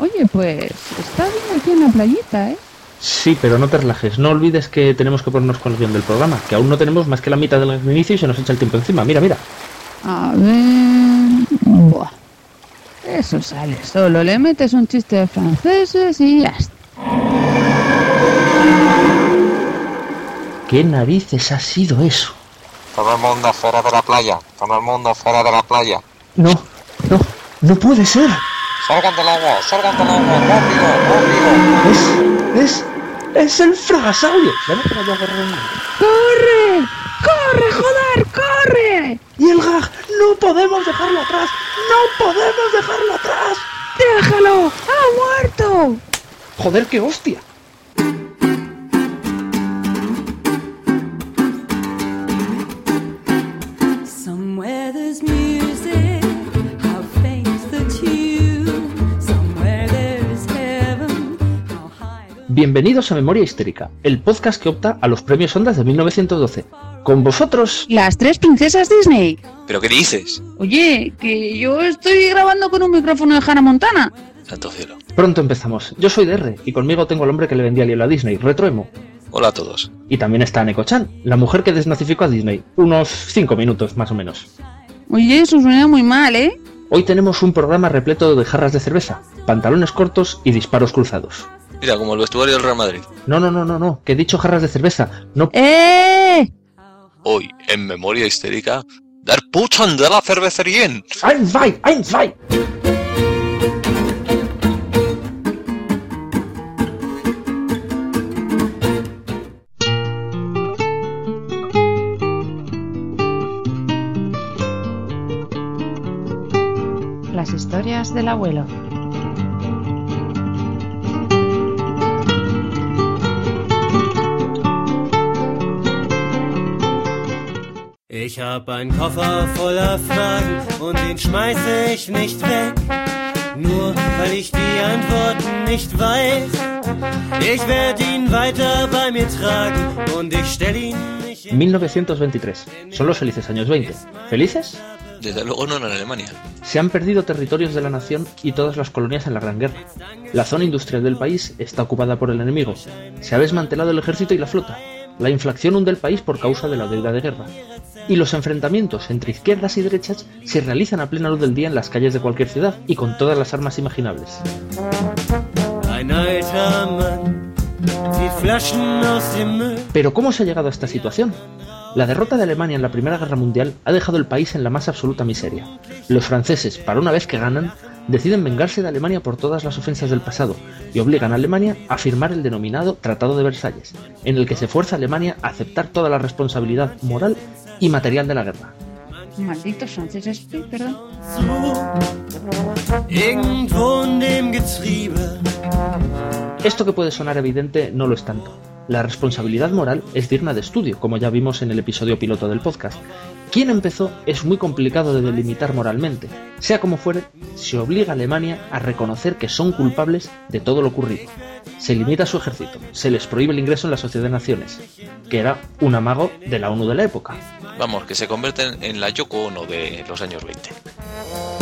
Oye, pues está bien aquí en la playita, ¿eh? Sí, pero no te relajes. No olvides que tenemos que ponernos con el guion del programa, que aún no tenemos más que la mitad del inicio y se nos echa el tiempo encima. Mira, mira. A ver... Buah. Eso sale solo. Le metes un chiste de franceses y ya está. ¿Qué narices ha sido eso? Todo el mundo fuera de la playa. Todo el mundo fuera de la playa. No, no, no puede ser. Salgan del agua, salgan del agua, rápido, rápido. Es, es, es el fragasaurio. Ven a por allá. ¡Corre! ¡Corre, joder! ¡Corre! Y el gag, no podemos dejarlo atrás. No podemos dejarlo atrás. ¡Déjalo! ¡Ha muerto! Joder, qué hostia. Bienvenidos a Memoria Histérica, el podcast que opta a los premios Ondas de 1912. Con vosotros, Las tres princesas Disney. ¿Pero qué dices? Oye, que yo estoy grabando con un micrófono de Hannah Montana. Santo cielo. pronto empezamos. Yo soy DR y conmigo tengo al hombre que le vendía el hielo a Disney, Retroemo. Hola a todos. Y también está Neko-chan, la mujer que desnazificó a Disney. Unos 5 minutos más o menos. Oye, eso suena muy mal, ¿eh? Hoy tenemos un programa repleto de jarras de cerveza, pantalones cortos y disparos cruzados. Mira, como el vestuario del Real Madrid. No, no, no, no, no, que he dicho jarras de cerveza. No, ¡Eh! Hoy, en Memoria Histérica, Der Puchan de la cervecería. ¡Ein, zwei, ein, zwei! Las historias del abuelo. Ich hab einen Koffer voller Fragen und den schmeiße ich nicht weg. Nur weil ich die Antworten nicht weiß. Ich werde ihn weiter bei mir tragen und ich stell ihn nicht in 1923. Son los felices años 20. ¿Felices? Desde luego no en Alemania. Se han perdido territorios de la nación y todas las colonias en la Gran Guerra. La zona industrial del país está ocupada por el enemigo. Se ha desmantelado el ejército y la flota. La inflación hunde el país por causa de la deuda de guerra. Y los enfrentamientos entre izquierdas y derechas se realizan a plena luz del día en las calles de cualquier ciudad y con todas las armas imaginables. Pero ¿cómo se ha llegado a esta situación? La derrota de Alemania en la Primera Guerra Mundial ha dejado el país en la más absoluta miseria. Los franceses, para una vez que ganan, deciden vengarse de Alemania por todas las ofensas del pasado y obligan a Alemania a firmar el denominado Tratado de Versalles, en el que se fuerza a Alemania a aceptar toda la responsabilidad moral y material de la guerra. Malditos franceses, perdón. Getriebe. Esto que puede sonar evidente no lo es tanto. La responsabilidad moral es digna de estudio, como ya vimos en el episodio piloto del podcast. Quién empezó es muy complicado de delimitar moralmente. Sea como fuere, se obliga a Alemania a reconocer que son culpables de todo lo ocurrido. Se limita su ejército, se les prohíbe el ingreso en la Sociedad de Naciones, que era un amago de la ONU de la época. Vamos, que se convierten en la Yoko Ono de los años 20.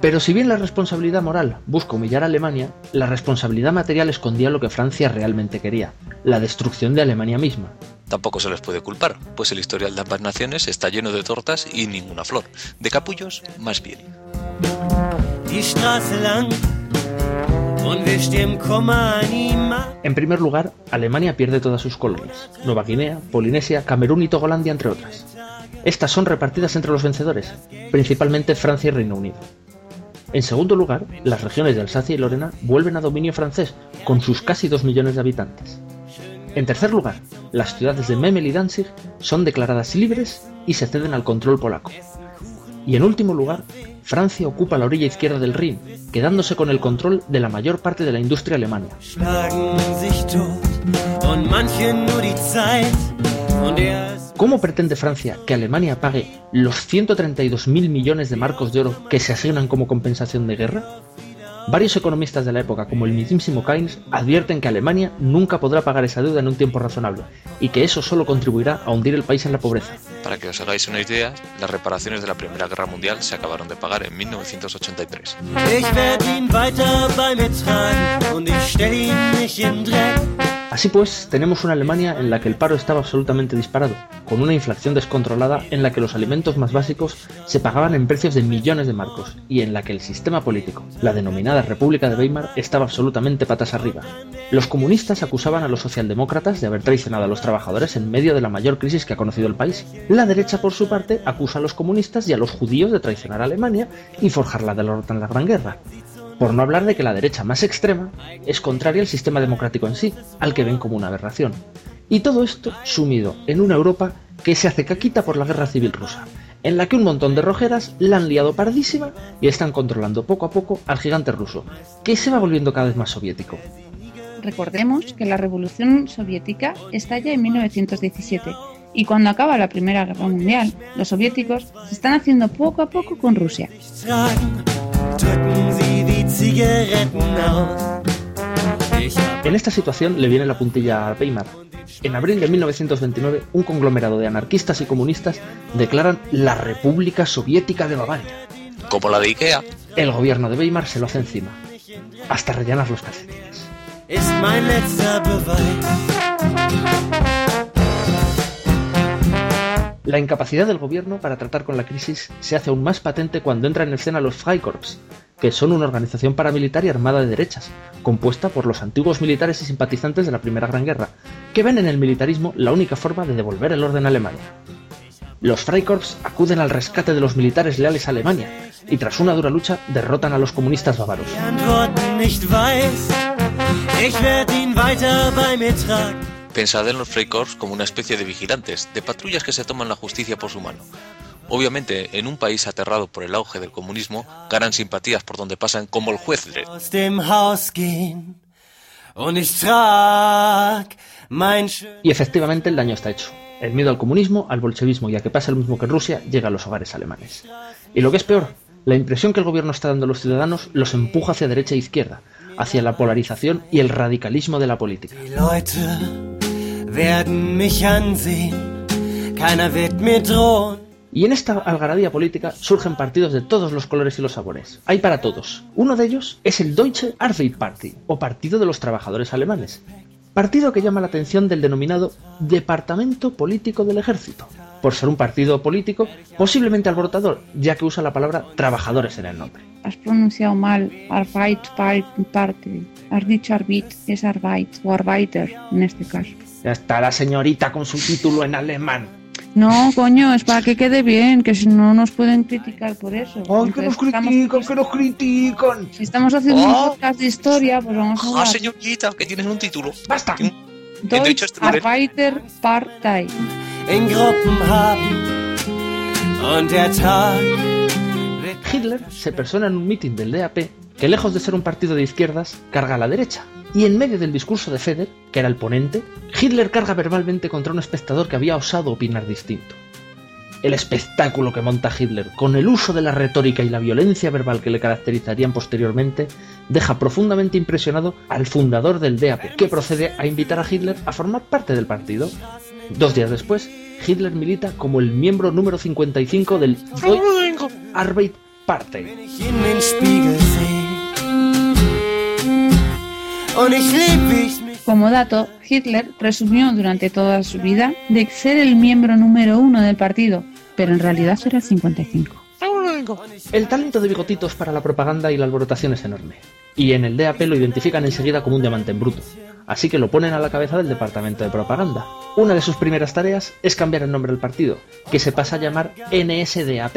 Pero si bien la responsabilidad moral busca humillar a Alemania, la responsabilidad material escondía lo que Francia realmente quería, la destrucción de Alemania misma. Tampoco se les puede culpar, pues el historial de ambas naciones está lleno de tortas y ninguna flor. De capullos, más bien. En primer lugar, Alemania pierde todas sus colonias, Nueva Guinea, Polinesia, Camerún y Togolandia, entre otras. Estas son repartidas entre los vencedores, principalmente Francia y Reino Unido. En segundo lugar, las regiones de Alsacia y Lorena vuelven a dominio francés, con sus casi 2 millones de habitantes. En tercer lugar, las ciudades de Memel y Danzig son declaradas libres y se ceden al control polaco. Y en último lugar, Francia ocupa la orilla izquierda del Rin, quedándose con el control de la mayor parte de la industria alemana. ¿Cómo pretende Francia que Alemania pague los 132.000 millones de marcos de oro que se asignan como compensación de guerra? Varios economistas de la época, como el mismísimo Keynes, advierten que Alemania nunca podrá pagar esa deuda en un tiempo razonable y que eso solo contribuirá a hundir el país en la pobreza. Para que os hagáis una idea, las reparaciones de la Primera Guerra Mundial se acabaron de pagar en 1983. Así pues, tenemos una Alemania en la que el paro estaba absolutamente disparado, con una inflación descontrolada en la que los alimentos más básicos se pagaban en precios de millones de marcos, y en la que el sistema político, la denominada República de Weimar, estaba absolutamente patas arriba. Los comunistas acusaban a los socialdemócratas de haber traicionado a los trabajadores en medio de la mayor crisis que ha conocido el país. La derecha, por su parte, acusa a los comunistas y a los judíos de traicionar a Alemania y forjar la derrota en la Gran Guerra. Por no hablar de que la derecha más extrema es contraria al sistema democrático en sí, al que ven como una aberración. Y todo esto sumido en una Europa que se hace caquita por la guerra civil rusa, en la que un montón de rojeras la han liado pardísima y están controlando poco a poco al gigante ruso, que se va volviendo cada vez más soviético. Recordemos que la Revolución Soviética estalla en 1917 y cuando acaba la Primera Guerra Mundial, los soviéticos se están haciendo poco a poco con Rusia. En esta situación le viene la puntilla a Weimar. En abril de 1929, un conglomerado de anarquistas y comunistas declaran la República Soviética de Bavaria. Como la de Ikea, El gobierno de Weimar se lo hace encima, hasta rellenar los calcetines. La incapacidad del gobierno para tratar con la crisis se hace aún más patente cuando entran en escena los Freikorps, que son una organización paramilitar y armada de derechas, compuesta por los antiguos militares y simpatizantes de la Primera Gran Guerra, que ven en el militarismo la única forma de devolver el orden a Alemania. Los Freikorps acuden al rescate de los militares leales a Alemania y tras una dura lucha derrotan a los comunistas bávaros. Pensad en los Freikorps como una especie de vigilantes, de patrullas que se toman la justicia por su mano. Obviamente, en un país aterrado por el auge del comunismo, ganan simpatías por donde pasan como el juez Dredd. Y efectivamente el daño está hecho. El miedo al comunismo, al bolchevismo y a que pase lo mismo que en Rusia llega a los hogares alemanes. Y lo que es peor, la impresión que el gobierno está dando a los ciudadanos los empuja hacia derecha e izquierda, hacia la polarización y el radicalismo de la política. Die Y en esta algarabía política surgen partidos de todos los colores y los sabores. Hay para todos. Uno de ellos es el Deutsche Arbeiterparty, o Partido de los Trabajadores Alemanes. Partido que llama la atención del denominado Departamento Político del Ejército, por ser un partido político posiblemente alborotador, ya que usa la palabra trabajadores en el nombre. Has pronunciado mal Arbeitparty. Has dicho Arbeit, es Arbeit o Arbeiter en este caso. Ya está la señorita con su título en alemán. No, coño, es para que quede bien, que si no nos pueden criticar por eso. ¡Ay, que nos critican, que nos critican! Si estamos haciendo un Oh. podcast de historia, pues vamos a ¡Ah, señorita! Que tienes un título. ¡Basta! Deutsch ist Arbeit- Arbeiterpartei. In Gruppen haben. Und der Tag Hitler se persona en un mitin del DAP que lejos de ser un partido de izquierdas, carga a la derecha. Y en medio del discurso de Feder, que era el ponente, Hitler carga verbalmente contra un espectador que había osado opinar distinto. El espectáculo que monta Hitler, con el uso de la retórica y la violencia verbal que le caracterizarían posteriormente, deja profundamente impresionado al fundador del DAP, que procede a invitar a Hitler a formar parte del partido. Dos días después, Hitler milita como el miembro número 55 del Deutsche Arbeiterpartei. Como dato, Hitler presumió durante toda su vida de ser el miembro número uno del partido, pero en realidad era el 55. El talento de bigotitos para la propaganda y la alborotación es enorme, y en el DAP lo identifican enseguida como un diamante en bruto, así que lo ponen a la cabeza del departamento de propaganda. Una de sus primeras tareas es cambiar el nombre del partido, que se pasa a llamar NSDAP,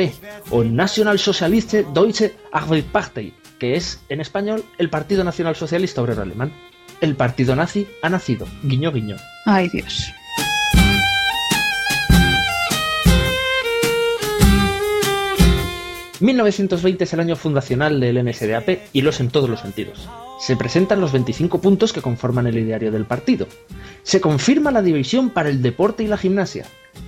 o National Socialistische Deutsche Arbeiterpartei, que es, en español, el Partido Nacional Socialista Obrero Alemán. El partido nazi ha nacido, guiño guiño. Ay Dios. ...1920 es el año fundacional del NSDAP y lo es en todos los sentidos. Se presentan los 25 puntos que conforman el ideario del partido. Se confirma la división para el deporte y la gimnasia,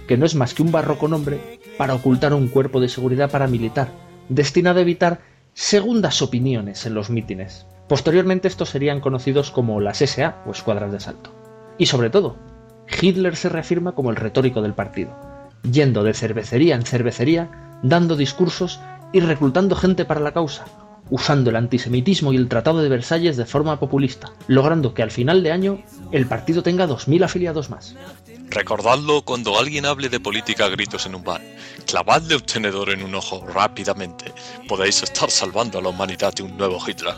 que no es más que un barroco nombre para ocultar un cuerpo de seguridad paramilitar, destinado a evitar segundas opiniones en los mítines. Posteriormente estos serían conocidos como las SA o escuadras de asalto. Y sobre todo, Hitler se reafirma como el retórico del partido, yendo de cervecería en cervecería, dando discursos y reclutando gente para la causa, usando el antisemitismo y el Tratado de Versalles de forma populista, logrando que al final de año el partido tenga 2.000 afiliados más. Recordadlo cuando alguien hable de política a gritos en un bar. Clavadle un tenedor en un ojo rápidamente. Podéis estar salvando a la humanidad de un nuevo Hitler.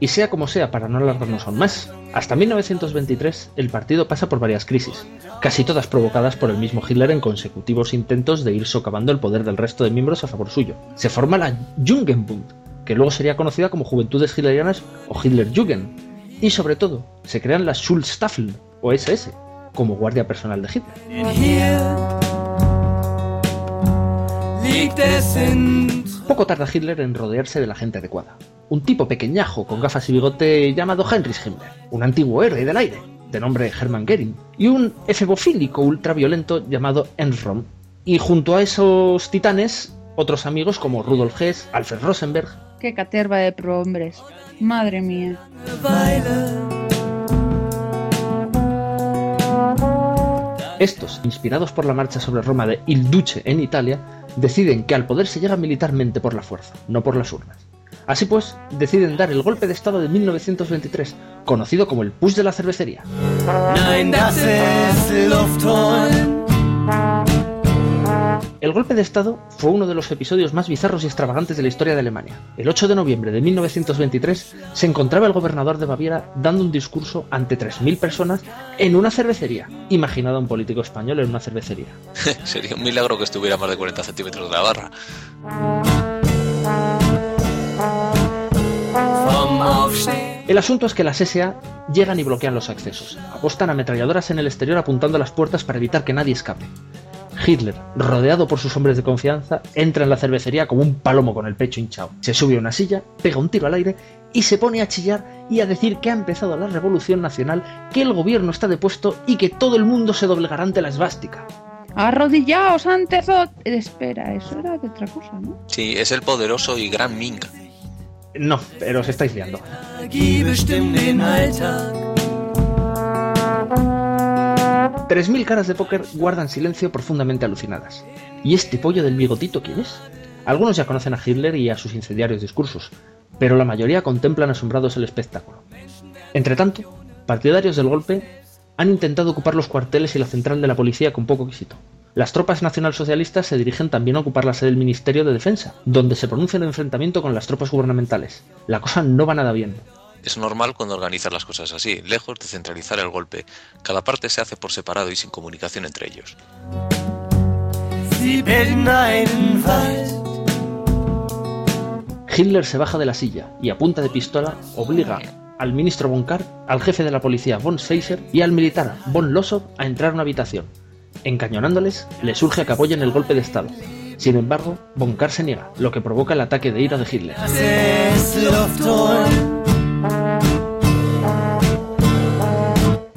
Y sea como sea, para no alargarnos aún más, hasta 1923 el partido pasa por varias crisis, casi todas provocadas por el mismo Hitler en consecutivos intentos de ir socavando el poder del resto de miembros a favor suyo. Se forma la Jungenbund, que luego sería conocida como Juventudes Hitlerianas o Hitlerjugend, y sobre todo se crean las Schulstaffel o SS, como guardia personal de Hitler. Poco tarda Hitler en rodearse de la gente adecuada. Un tipo pequeñajo con gafas y bigote llamado Heinrich Himmler, un antiguo héroe del aire, de nombre Hermann Göring, y un efebofílico ultraviolento llamado Röhm. Y junto a esos titanes, otros amigos como Rudolf Hess, Alfred Rosenberg, Qué caterva de prohombres. Madre mía. Estos, inspirados por la marcha sobre Roma de Il Duce en Italia, deciden que al poder se llega militarmente por la fuerza, no por las urnas. Así pues, deciden dar el golpe de Estado de 1923, conocido como el Push de la cervecería. El golpe de Estado fue uno de los episodios más bizarros y extravagantes de la historia de Alemania. El 8 de noviembre de 1923 se encontraba el gobernador de Baviera dando un discurso ante 3.000 personas en una cervecería. Imaginado a un político español en una cervecería. Sería un milagro que estuviera a más de 40 centímetros de la barra. El asunto es que las SA llegan y bloquean los accesos. Apostan ametralladoras en el exterior apuntando a las puertas para evitar que nadie escape. Hitler, rodeado por sus hombres de confianza, entra en la cervecería como un palomo con el pecho hinchado. Se sube a una silla, pega un tiro al aire y se pone a chillar y a decir que ha empezado la revolución nacional, que el gobierno está depuesto y que todo el mundo se doblegará ante la esvástica. Arrodillaos ante. Eh, Espera, eso era de otra cosa, ¿no? Sí, es el poderoso y gran Ming. No, pero os estáis liando. Alltag. 3.000 caras de póker guardan silencio profundamente alucinadas. ¿Y este pollo del bigotito quién es? Algunos ya conocen a Hitler y a sus incendiarios discursos, pero la mayoría contemplan asombrados el espectáculo. Entretanto, partidarios del golpe han intentado ocupar los cuarteles y la central de la policía con poco éxito. Las tropas nacionalsocialistas se dirigen también a ocupar la sede del Ministerio de Defensa, donde se pronuncia el enfrentamiento con las tropas gubernamentales. La cosa no va nada bien. Es normal cuando organizas las cosas así, lejos de centralizar el golpe. Cada parte se hace por separado y sin comunicación entre ellos. Hitler se baja de la silla y a punta de pistola obliga al ministro von al jefe de la policía von Schweizer y al militar von Lossow a entrar a una habitación. Encañonándoles, le surge que apoyen el golpe de Estado. Sin embargo, von se niega, lo que provoca el ataque de ira de Hitler.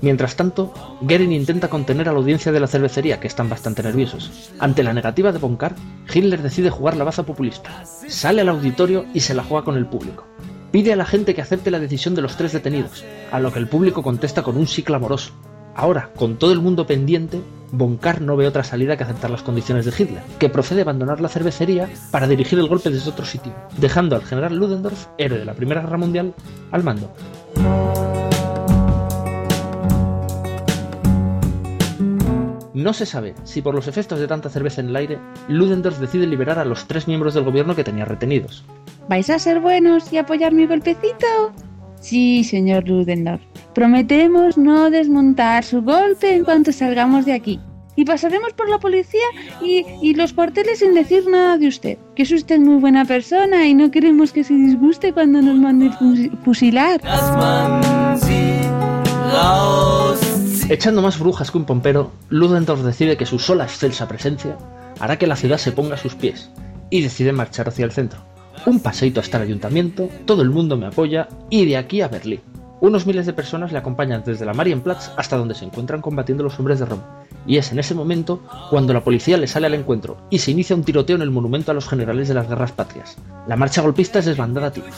Mientras tanto, Goering intenta contener a la audiencia de la cervecería, que están bastante nerviosos. Ante la negativa de von Kahr, Hitler decide jugar la baza populista. Sale al auditorio y se la juega con el público. Pide a la gente que acepte la decisión de los tres detenidos, a lo que el público contesta con un sí clamoroso. Ahora, con todo el mundo pendiente, von Kahr no ve otra salida que aceptar las condiciones de Hitler, que procede a abandonar la cervecería para dirigir el golpe desde otro sitio, dejando al general Ludendorff, héroe de la Primera Guerra Mundial, al mando. No se sabe si por los efectos de tanta cerveza en el aire, Ludendorff decide liberar a los tres miembros del gobierno que tenía retenidos. ¿Vais a ser buenos y apoyar mi golpecito? Sí, señor Ludendorff. Prometemos no desmontar su golpe en cuanto salgamos de aquí. Y pasaremos por la policía y, y los cuarteles sin decir nada de usted. Que es usted muy buena persona y no queremos que se disguste cuando nos mande fusi- fusilar. Echando más brujas que un pompero, Ludendorff decide que su sola excelsa presencia hará que la ciudad se ponga a sus pies y decide marchar hacia el centro. Un paseito hasta el ayuntamiento, todo el mundo me apoya y de aquí a Berlín. Unos miles de personas le acompañan desde la Marienplatz hasta donde se encuentran combatiendo los hombres de Rom. Y es en ese momento cuando la policía le sale al encuentro y se inicia un tiroteo en el monumento a los generales de las guerras patrias. La marcha golpista es desbandada a tiros.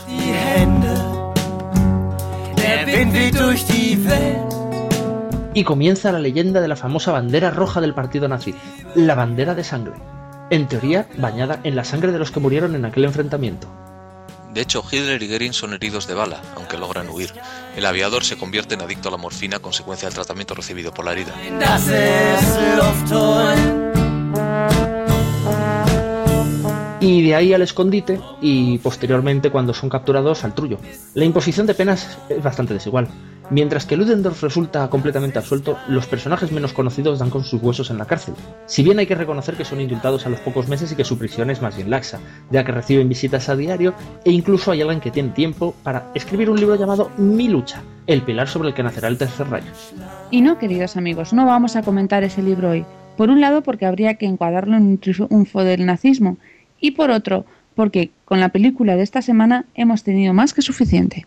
Y comienza la leyenda de la famosa bandera roja del partido nazi, la bandera de sangre. En teoría, bañada en la sangre de los que murieron en aquel enfrentamiento. De hecho, Hitler y Goering son heridos de bala, aunque logran huir. El aviador se convierte en adicto a la morfina a consecuencia del tratamiento recibido por la herida. Y de ahí al escondite y posteriormente cuando son capturados al trullo. La imposición de penas es bastante desigual. Mientras que Ludendorff resulta completamente absuelto, los personajes menos conocidos dan con sus huesos en la cárcel. Si bien hay que reconocer que son indultados a los pocos meses y que su prisión es más bien laxa, ya que reciben visitas a diario e incluso hay alguien que tiene tiempo para escribir un libro llamado Mi lucha, el pilar sobre el que nacerá el tercer rayo. Y no, queridos amigos, no vamos a comentar ese libro hoy. Por un lado, porque habría que encuadrarlo en un triunfo del nazismo. Y por otro, porque con la película de esta semana hemos tenido más que suficiente.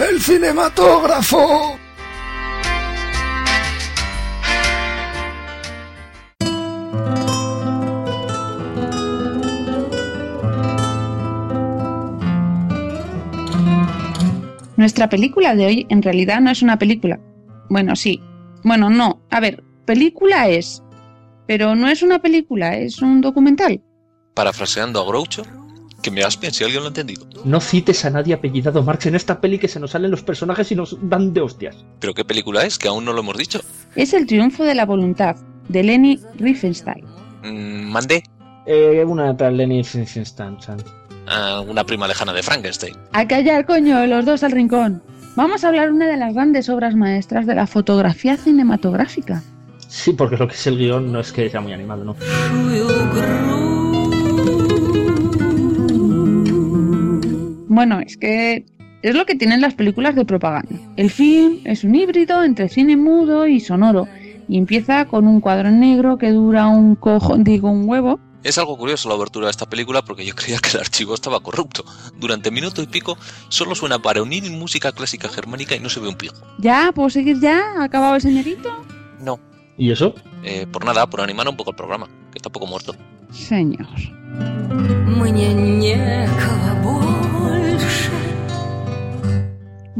¡El cinematógrafo! Nuestra película de hoy en realidad no es una película. Bueno, sí. Bueno, no. A ver, película es. Pero no es una película, es un documental. Parafraseando a Groucho, que me aspen si alguien lo ha entendido. No cites a nadie apellidado Marx en esta peli que se nos salen los personajes y nos dan de hostias. ¿Pero qué película es? Que aún no lo hemos dicho. Es el triunfo de la voluntad, de Leni Riefenstahl. Mm, mandé Eh, una tal Lenny Finstein. a una prima lejana de Frankenstein. A callar, coño, los dos al rincón. Vamos a hablar de una de las grandes obras maestras de la fotografía cinematográfica. Sí, porque lo que es el guion no es que sea muy animado, ¿no? Bueno, es que es lo que tienen las películas de propaganda. El film es un híbrido entre cine mudo y sonoro y empieza con un cuadro negro que dura un cojo, digo, un huevo. Es algo curioso la abertura de esta película porque yo creía que el archivo estaba corrupto. Durante minuto y pico solo suena para unir música clásica germánica y no se ve un pico. ¿Ya? ¿Puedo seguir ya? Acabado el señorito? No. ¿Y eso? Eh, por nada, por animar un poco el programa, que está poco muerto. Señor. Muñeñeco.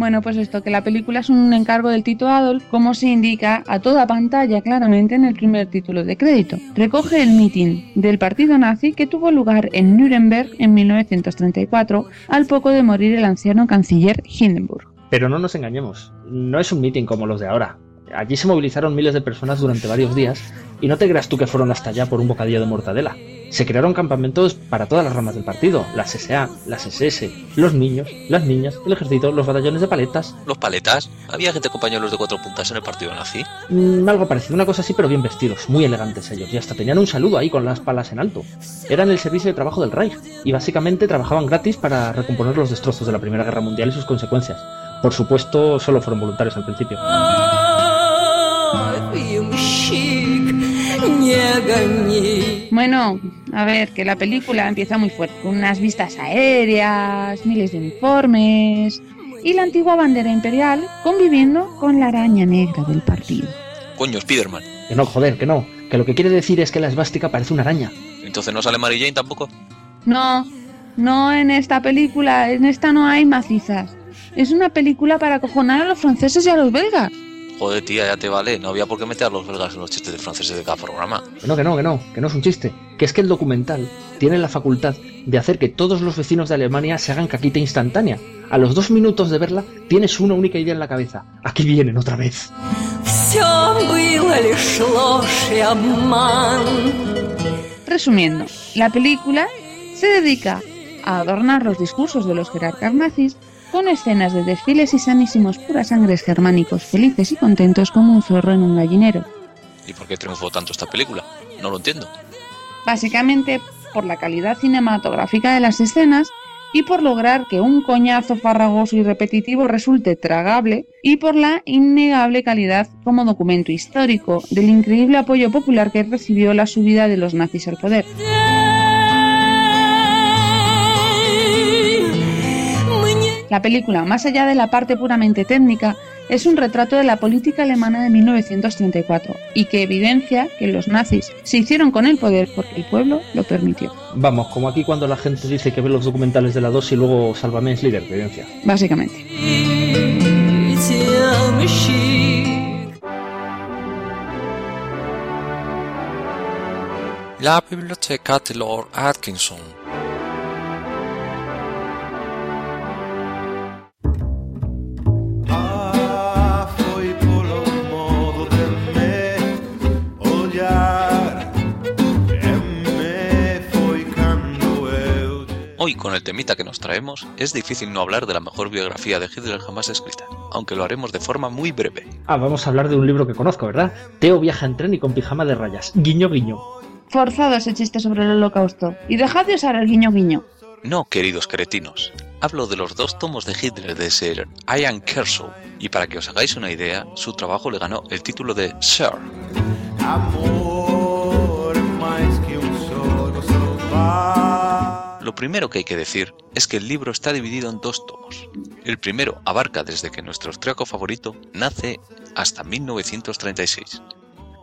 Bueno, pues esto, que la película es un encargo del Tito Adolf, como se indica a toda pantalla claramente en el primer título de crédito. Recoge el mitin del partido nazi que tuvo lugar en Nuremberg en 1934, al poco de morir el anciano canciller Hindenburg. Pero no nos engañemos, no es un meeting como los de ahora. Allí se movilizaron miles de personas durante varios días y no te creas tú que fueron hasta allá por un bocadillo de mortadela. Se crearon campamentos para todas las ramas del partido, las SA, las SS, los niños, las niñas, el ejército, los batallones de paletas, Los paletas, había gente compañeros de cuatro puntas en el partido nazi. Mm, algo parecido, una cosa así, pero bien vestidos, muy elegantes ellos, y hasta tenían un saludo ahí con las palas en alto. Eran el servicio de trabajo del Reich, y básicamente trabajaban gratis para recomponer los destrozos de la Primera Guerra Mundial y sus consecuencias. Por supuesto, solo fueron voluntarios al principio. Bueno, a ver, que la película empieza muy fuerte, con unas vistas aéreas, miles de uniformes y la antigua bandera imperial conviviendo con la araña negra del partido. Coño, Spiderman. Que no, joder, que no. Que lo que quiere decir es que la esvástica parece una araña. Entonces no sale Mary Jane tampoco. No, no en esta película, en esta no hay macizas. Es una película para acojonar a los franceses y a los belgas. Joder, tía, ya te vale. No había por qué meter a los belgas en los chistes de franceses de cada programa. Que no, que no, que no, que no es un chiste. Que es que el documental tiene la facultad de hacer que todos los vecinos de Alemania se hagan caquita instantánea. A los dos minutos de verla, tienes una única idea en la cabeza. Aquí vienen otra vez. Resumiendo, la película se dedica a adornar los discursos de los jerarcas nazis con escenas de desfiles y sanísimos puras sangres germánicos felices y contentos como un zorro en un gallinero. ¿Y por qué triunfó tanto esta película? No lo entiendo. Básicamente por la calidad cinematográfica de las escenas y por lograr que un coñazo farragoso y repetitivo resulte tragable y por la innegable calidad como documento histórico del increíble apoyo popular que recibió la subida de los nazis al poder. La película, más allá de la parte puramente técnica, es un retrato de la política alemana de 1934 y que evidencia que los nazis se hicieron con el poder porque el pueblo lo permitió. Vamos, como aquí cuando la gente dice que ve los documentales de la 2 y luego Sálvame es líder, evidencia. Básicamente. La biblioteca de Lord Atkinson. Con el temita que nos traemos, es difícil no hablar de la mejor biografía de Hitler jamás escrita, aunque lo haremos de forma muy breve. Ah, vamos a hablar de un libro que conozco, ¿verdad? Teo viaja en tren y con pijama de rayas. Guiño, guiño. Forzado ese chiste sobre el holocausto. Y dejad de usar el guiño guiño. No, queridos cretinos, hablo de los dos tomos de Hitler de Sir Ian Kershaw, y para que os hagáis una idea, su trabajo le ganó el título de Sir. amor Lo primero que hay que decir es que el libro está dividido en dos tomos. El primero abarca desde que nuestro austríaco favorito nace hasta 1936.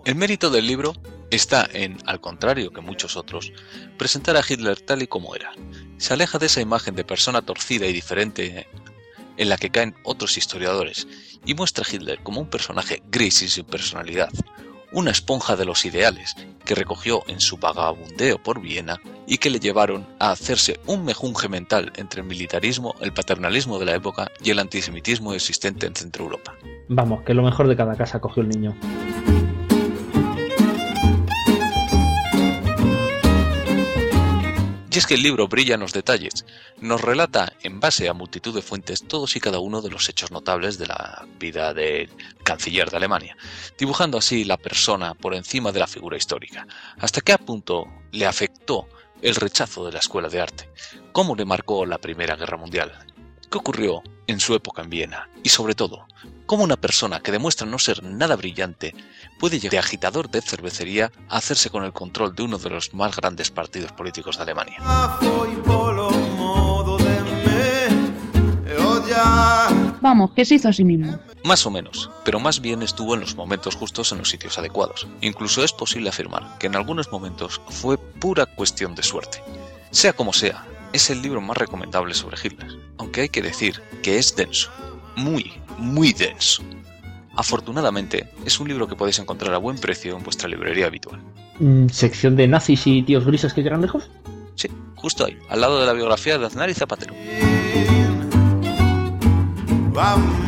El mérito del libro está en, al contrario que muchos otros, presentar a Hitler tal y como era. Se aleja de esa imagen de persona torcida y diferente en la que caen otros historiadores y muestra a Hitler como un personaje gris y sin personalidad, una esponja de los ideales que recogió en su vagabundeo por Viena y que le llevaron a hacerse un mejunje mental entre el militarismo, el paternalismo de la época y el antisemitismo existente en Centro Europa. Vamos, que lo mejor de cada casa cogió el niño. Es que el libro brilla en los detalles, nos relata en base a multitud de fuentes todos y cada uno de los hechos notables de la vida del canciller de Alemania, dibujando así la persona por encima de la figura histórica, hasta qué punto le afectó el rechazo de la escuela de arte, cómo le marcó la Primera Guerra Mundial, qué ocurrió en su época en Viena y sobre todo, cómo una persona que demuestra no ser nada brillante puede llegar de agitador de cervecería a hacerse con el control de uno de los más grandes partidos políticos de Alemania. Vamos, que se hizo a sí mismo. Más o menos, pero más bien estuvo en los momentos justos en los sitios adecuados. Incluso es posible afirmar que en algunos momentos fue pura cuestión de suerte. Sea como sea, es el libro más recomendable sobre Hitler, aunque hay que decir que es denso, muy, muy denso. Afortunadamente, es un libro que podéis encontrar a buen precio en vuestra librería habitual. Mm, ¿Sección de nazis y tíos grises que llegan lejos? Sí, justo ahí, al lado de la biografía de Aznar y Zapatero. Amor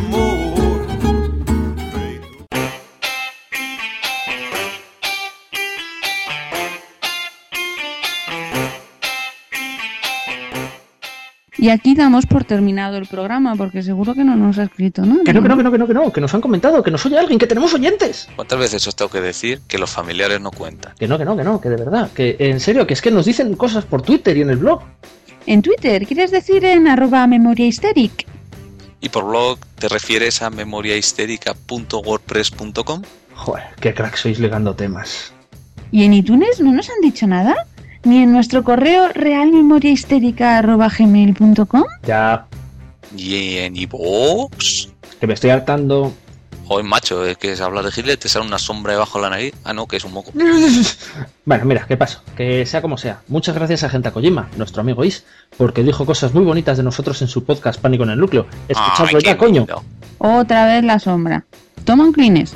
Y aquí damos por terminado el programa, porque seguro que no nos ha escrito, ¿no? Que no, que no, que no, que no, que no, que nos han comentado, que nos oye alguien, que tenemos oyentes. ¿Cuántas veces os tengo que decir que los familiares no cuentan? Que no, que no, que no, que de verdad, que en serio, que es que nos dicen cosas por Twitter y en el blog. En Twitter, ¿quieres decir en arroba memoria histéric? ¿Y por blog te refieres a memoriahistérica.wordpress.com? Joder, qué crack sois ligando temas. ¿Y en iTunes no nos han dicho nada? ¿Ni en nuestro correo realmemoriahistérica.gmail.com? Ya, ¿Y en iVoox? que me estoy hartando. Joder, macho, es que se habla de Hitler, te sale una sombra debajo de la nariz. Ah, no, que es un moco. Bueno, mira, ¿qué pasa? Que sea como sea. Muchas gracias a Genta Kojima, nuestro amigo Is, porque dijo cosas muy bonitas de nosotros en su podcast Pánico en el Núcleo. Escuchadlo Ay, ya, coño. lindo. Otra vez la sombra. Toma un Kleenex.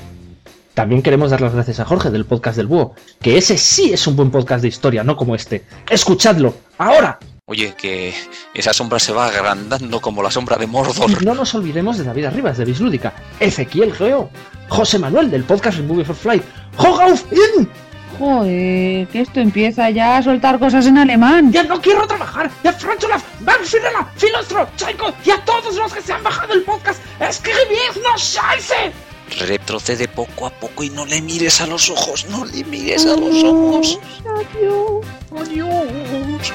También queremos dar las gracias a Jorge del podcast del Búho, que ese sí es un buen podcast de historia, no como este. ¡Escuchadlo! ¡Ahora! Oye, que esa sombra se va agrandando como la sombra de Y Mordor. no nos olvidemos de David Arribas, de Bislúdica, Ezequiel Geo, José Manuel del podcast Movie for Flight, Hogauf In. Joder, que esto empieza ya a soltar cosas en alemán. Ya no quiero trabajar, ya Franchola, Banfirella, Filostro, Chaiko y a todos los que se han bajado el podcast, escribidnos scheiße. Retrocede poco a poco y no le mires a los ojos, no le mires a los ojos. Adiós. Adiós.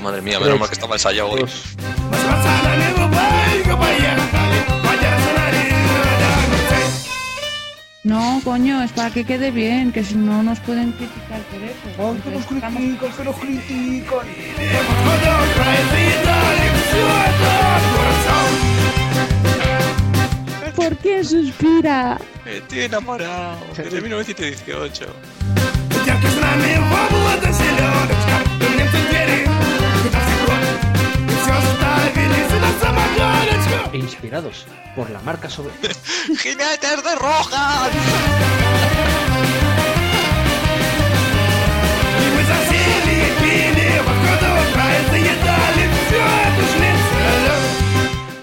Madre mía, menos mal que estaba ensayado hoy. No coño, es para que quede bien, que si no nos pueden criticar por eso. Que nos critican, que nos critican. ¿Por qué suspira? Estoy enamorado. Desde 1918 e inspirados por la marca sobre. ¡Jinetes de roja!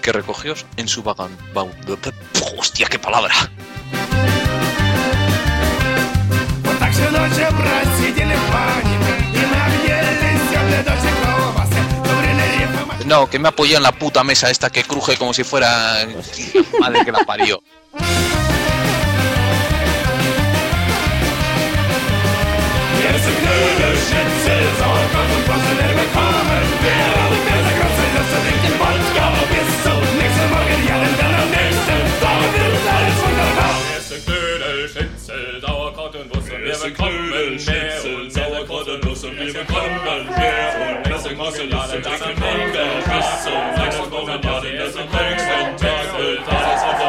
que recogió en su vagón. ¡Hostia, qué palabra! No, que me apoyé en la puta mesa esta que cruje como si fuera. Madre que la parió. so flex und momentan in der so flex und wechselt alles auf